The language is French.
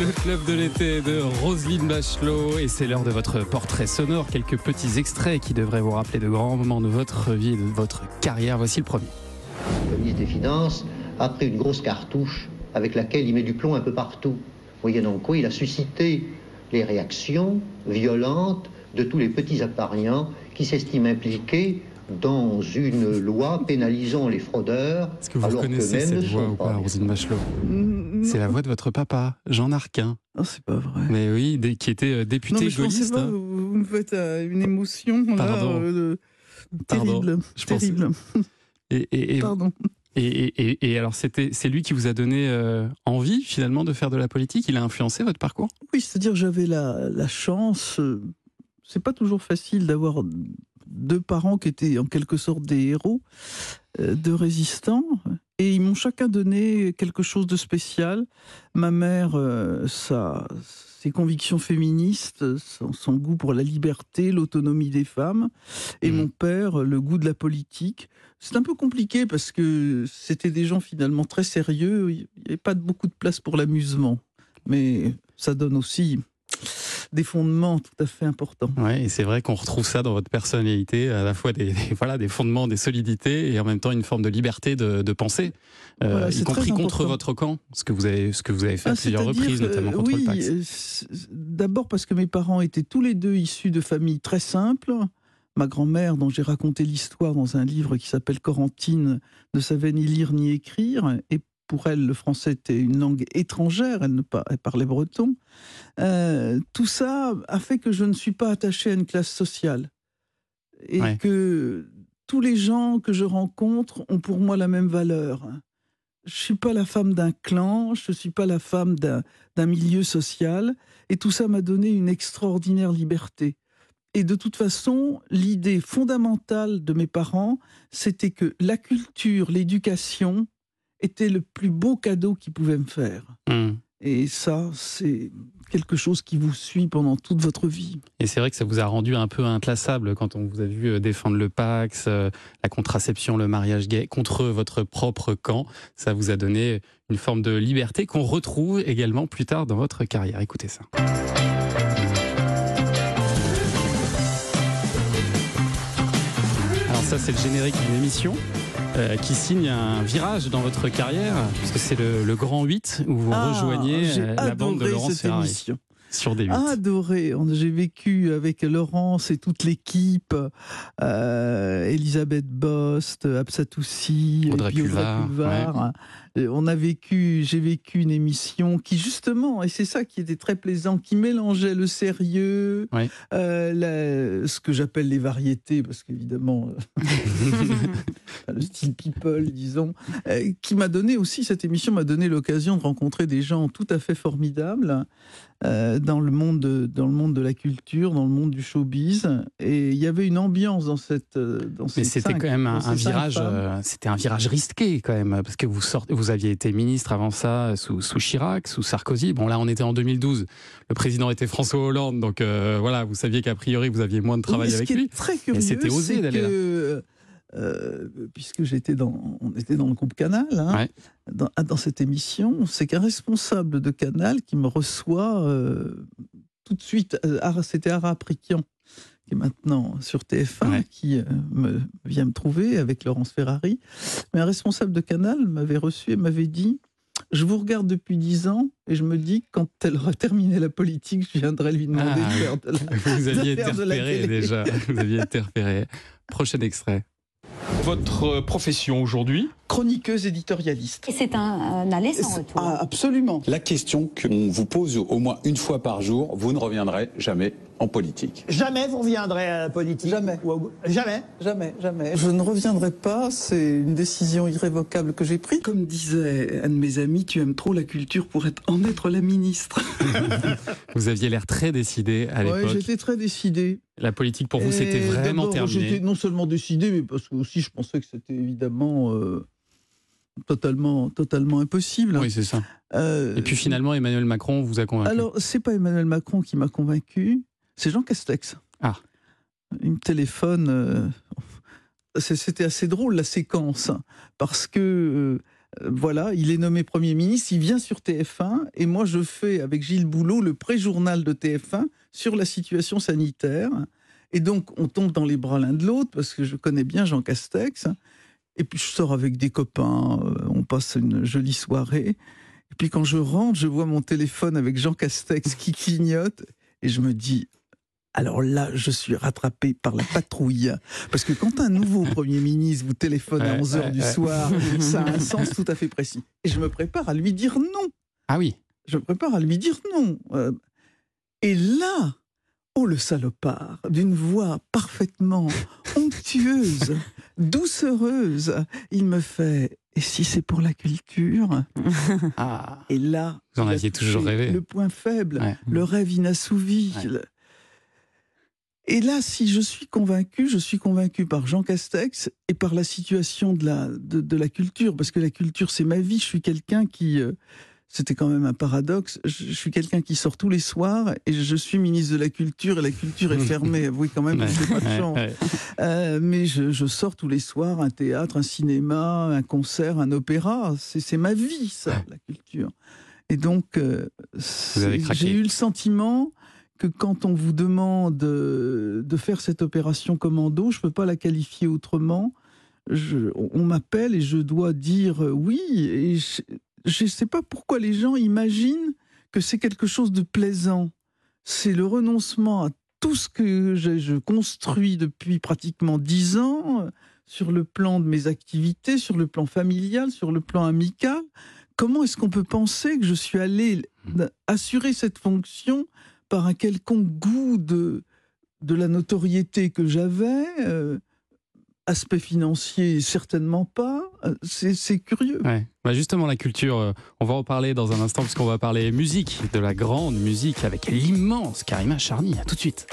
Le club de l'été de Roselyne Bachelot et c'est l'heure de votre portrait sonore. Quelques petits extraits qui devraient vous rappeler de grands moments de votre vie et de votre carrière. Voici le premier. Le ministre des Finances a pris une grosse cartouche avec laquelle il met du plomb un peu partout. Moyennant quoi, il a suscité les réactions violentes de tous les petits apparnients qui s'estiment impliqués dans une loi pénalisant les fraudeurs. Est-ce que vous alors reconnaissez cette voix ou pas. Roselyne Bachelot Mm, C'est la voix de votre papa, Jean Arquin. Non, c'est pas vrai. Mais oui, qui était euh, non, député mais je gaulliste. pas, hein. vous, vous me faites euh, une émotion là, euh, Pardon. terrible. Je terrible. Et, et- et- Pardon. et- et- et- et alors, c'était, c'est lui qui vous a donné euh, envie finalement de faire de la politique? Il a influencé votre parcours? Oui, c'est-à-dire j'avais la, la chance. euh, c'est pas toujours facile d'avoir deux parents qui étaient en quelque sorte des héros, euh, de résistants. Et ils m'ont chacun donné quelque chose de spécial. Ma mère, euh, sa, ses convictions féministes, son, son goût pour la liberté, l'autonomie des femmes. Et Mhm. mon père, le goût de la politique. C'est un peu compliqué parce que c'était des gens finalement très sérieux. Il n'y avait pas beaucoup de place pour l'amusement. Mais ça donne aussi des fondements tout à fait importants. Ouais, et c'est vrai qu'on retrouve ça dans votre personnalité, à la fois des, des- voilà, des fondements, des solidités, et en même temps une forme de liberté de, de penser, euh, Voilà, y compris contre votre camp, ce que vous avez, ce que vous avez fait à Ah, plusieurs reprises, que, notamment contre oui, le Pax. euh, D'abord parce que mes parents étaient tous les deux issus de familles très simples. Ma grand-mère, dont j'ai raconté l'histoire dans un livre qui s'appelle Corentine, ne savait ni lire ni écrire. Et pour elle, le français était une langue étrangère. Elle, ne elle parlait breton. Euh, tout ça a fait que je ne suis pas attaché à une classe sociale. Et Ouais. que tous les gens que je rencontre ont pour moi la même valeur. Je suis pas la femme d'un clan, je suis pas la femme d'un milieu social, et tout ça m'a donné une extraordinaire liberté. Et de toute façon, l'idée fondamentale de mes parents, c'était que la culture, l'éducation, était le plus beau cadeau qu'ils pouvaient me faire. Hum. Et ça, c'est quelque chose qui vous suit pendant toute votre vie. Et c'est vrai que ça vous a rendu un peu inclassable quand on vous a vu euh, défendre le Pax, euh, la contraception, le mariage gay contre votre propre camp. Ça vous a donné une forme de liberté qu'on retrouve également plus tard dans votre carrière. Écoutez ça. Ça, c'est le générique d'une émission euh, qui signe un virage dans votre carrière, puisque c'est le, le Grand 8 où vous Ah, rejoignez euh, la bande de Laurence Ferrari émission. sur des 8. Adoré. J'ai vécu avec Laurence et toute l'équipe, euh, Elisabeth Bost, Absatoussi, Audrey Pulvar, On a vécu, j'ai vécu une émission qui justement, et c'est ça qui était très plaisant, qui mélangeait le sérieux, euh, la- ce que j'appelle les variétés, parce qu'évidemment, euh, le style people, disons, euh, qui m'a donné aussi, cette émission m'a donné l'occasion de rencontrer des gens tout à fait formidables euh, dans, le monde de, dans le monde de la culture, dans le monde du showbiz. Et il y avait une ambiance dans cette. euh, Dans Mais c'était quand même un, virage, euh, c'était un virage risqué quand même, parce que vous sortez, vous aviez été ministre avant ça sous, sous Chirac, sous Sarkozy. Bon là, on était en 2012. Le président était François Hollande, donc euh, voilà, vous saviez qu'a priori vous aviez moins de travail Oui, avec lui. très curieux, c'était osé d'aller là. euh, puisque j'étais dans, on était dans le groupe Canal, hein, Ouais. dans, dans cette émission, c'est qu'un responsable de Canal qui me reçoit euh, tout de suite, euh, c'était Ara Prikian, qui est maintenant sur TF1, Ouais. qui euh, me, vient me trouver avec Laurence Ferrari. Mais un responsable de Canal m'avait reçu et m'avait dit Je vous regarde depuis dix ans et je me dis que quand elle aura terminé la politique, je viendrai lui demander Ah, de faire de la, Vous aviez été repéré déjà. Vous aviez été repéré. Prochain extrait. Votre euh, profession aujourd'hui? Chroniqueuse éditorialiste. Et c'est un, un aller sans retour. Ah, absolument. La question qu'on vous pose au moins une fois par jour, vous ne reviendrez jamais en politique. Jamais vous reviendrez à la politique Jamais. Ou Jamais Jamais, jamais. Je ne reviendrai pas, c'est une décision irrévocable que j'ai prise. Comme disait un de mes amis, tu aimes trop la culture pour être, en être la ministre. Vous aviez l'air très décidé à Ouais, l'époque. j'étais très décidé. La politique pour vous, c'était vraiment d'abord, J'étais terminé. non seulement décidé, mais parce que aussi je pensais que c'était évidemment euh, totalement, totalement impossible. Oui, c'est ça. Euh, Et puis finalement, Emmanuel Macron vous a convaincu. Alors, c'est pas Emmanuel Macron qui m'a convaincu, c'est Jean Castex. Ah. Il me téléphone. euh, C'était assez drôle la séquence, parce que euh, Euh, voilà, il est nommé Premier ministre, il vient sur TF1, et moi je fais avec Gilles Boulot le pré-journal de TF1 sur la situation sanitaire. Et donc on tombe dans les bras l'un de l'autre, parce que je connais bien Jean Castex. Et puis je sors avec des copains, euh, on passe une jolie soirée. Et puis quand je rentre, je vois mon téléphone avec Jean Castex qui clignote, et je me dis, alors là, je suis rattrapé par la patrouille. Parce que quand un nouveau Premier ministre vous téléphone à 11h du soir, ça a un sens tout à fait précis. Et je me prépare à lui dire non. Ah oui. Je me prépare à lui dire non. Euh, et là, oh le salopard, d'une voix parfaitement onctueuse, doucereuse, il me fait et si c'est pour la culture? Ah. Et là, Vous en aviez toujours rêvé. Le point faible, Ouais. le rêve inassouvi. Ouais. Et là, si je suis convaincu, je suis convaincu par Jean Castex et par la situation de la, de, de la culture, parce que la culture, c'est ma vie. Je suis quelqu'un qui... euh, c'était quand même un paradoxe. Je, je suis quelqu'un qui sort tous les soirs et je suis ministre de la Culture et la culture est fermée. Avouez quand même fais pas de chance. Euh, mais je, je sors tous les soirs un théâtre, un cinéma, un concert, un opéra. C'est c'est ma vie, ça, la culture. Et donc, euh, c'est- j'ai eu le sentiment que quand on vous demande de, de faire cette opération commando, je ne peux pas la qualifier autrement. Je- on m'appelle et je dois dire euh, oui. Et je ne sais pas pourquoi les gens imaginent que c'est quelque chose de plaisant. C'est le renoncement à tout ce que je, construis depuis pratiquement dix ans, euh, sur le plan de mes activités, sur le plan familial, sur le plan amical. Comment est-ce qu'on peut penser que je suis allé assurer cette fonction par un quelconque goût de, de la notoriété que j'avais euh, Aspect financier, certainement pas. C'est curieux. Ouais. Bah justement, la culture, euh, on va en parler dans un instant, puisqu'on va parler musique, de la grande musique avec l'immense Karima Charny. Tout de suite.